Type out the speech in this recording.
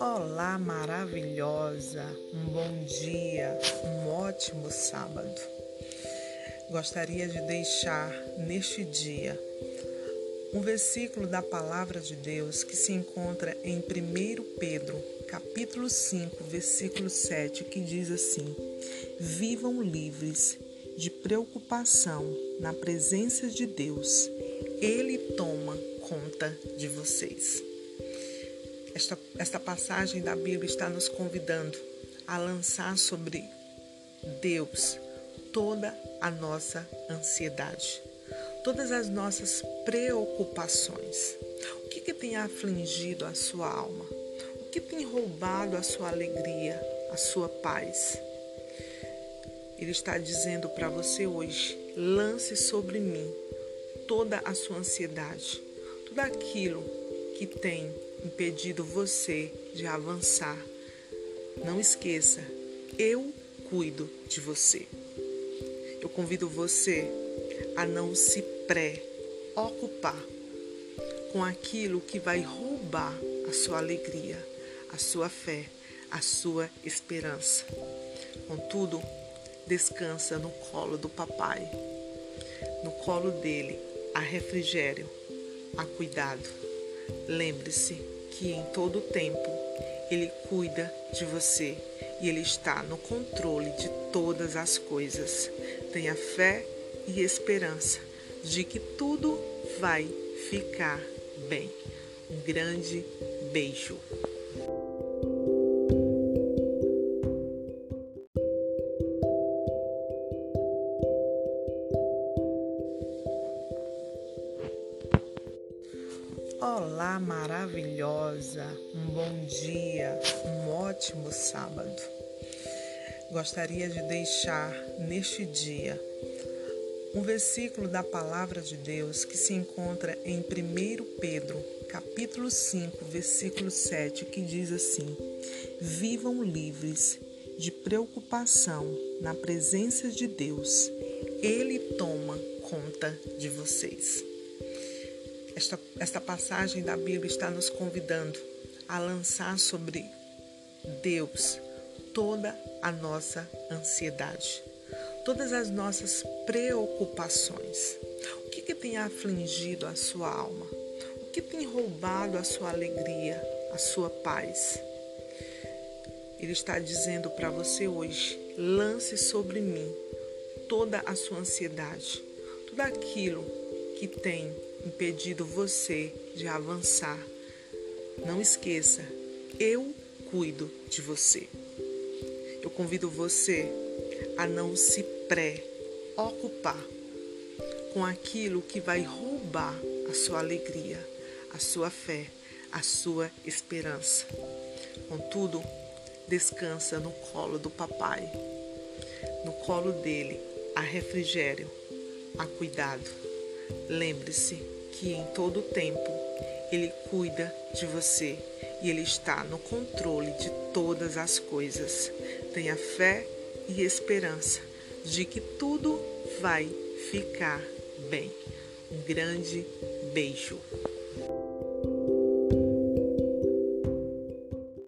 Olá, maravilhosa, um bom dia, um ótimo sábado. Gostaria de deixar neste dia um versículo da palavra de Deus que se encontra em 1 Pedro, capítulo 5, versículo 7, que diz assim: Vivam livres de preocupação na presença de Deus. Ele toma conta de vocês. Esta, esta passagem da Bíblia está nos convidando a lançar sobre Deus toda a nossa ansiedade, todas as nossas preocupações. O que, que tem afligido a sua alma? O que tem roubado a sua alegria, a sua paz? Ele está dizendo para você hoje: lance sobre mim toda a sua ansiedade, tudo aquilo que tem impedido você de avançar. Não esqueça, eu cuido de você. Eu convido você a não se preocupar com aquilo que vai roubar a sua alegria, a sua fé, a sua esperança. Contudo, descansa no colo do papai. No colo dele há refrigério, há cuidado Lembre-se que em todo o tempo Ele cuida de você e Ele está no controle de todas as coisas. Tenha fé e esperança de que tudo vai ficar bem. Um grande beijo. Olá, maravilhosa, um bom dia, um ótimo sábado. Gostaria de deixar neste dia um versículo da palavra de Deus que se encontra em 1 Pedro, capítulo 5, versículo 7, que diz assim: Vivam livres de preocupação na presença de Deus. Ele toma conta de vocês. Esta, esta passagem da Bíblia está nos convidando a lançar sobre Deus toda a nossa ansiedade, todas as nossas preocupações. O que, que tem afligido a sua alma? O que tem roubado a sua alegria, a sua paz? Ele está dizendo para você hoje: lance sobre mim toda a sua ansiedade, tudo aquilo que tem impedido você de avançar. Não esqueça, eu cuido de você. Eu convido você a não se preocupar com aquilo que vai roubar a sua alegria, a sua fé, a sua esperança. Contudo, descansa no colo do papai. No colo dele há refrigério, há cuidado Lembre-se que em todo o tempo Ele cuida de você e Ele está no controle de todas as coisas. Tenha fé e esperança de que tudo vai ficar bem. Um grande beijo.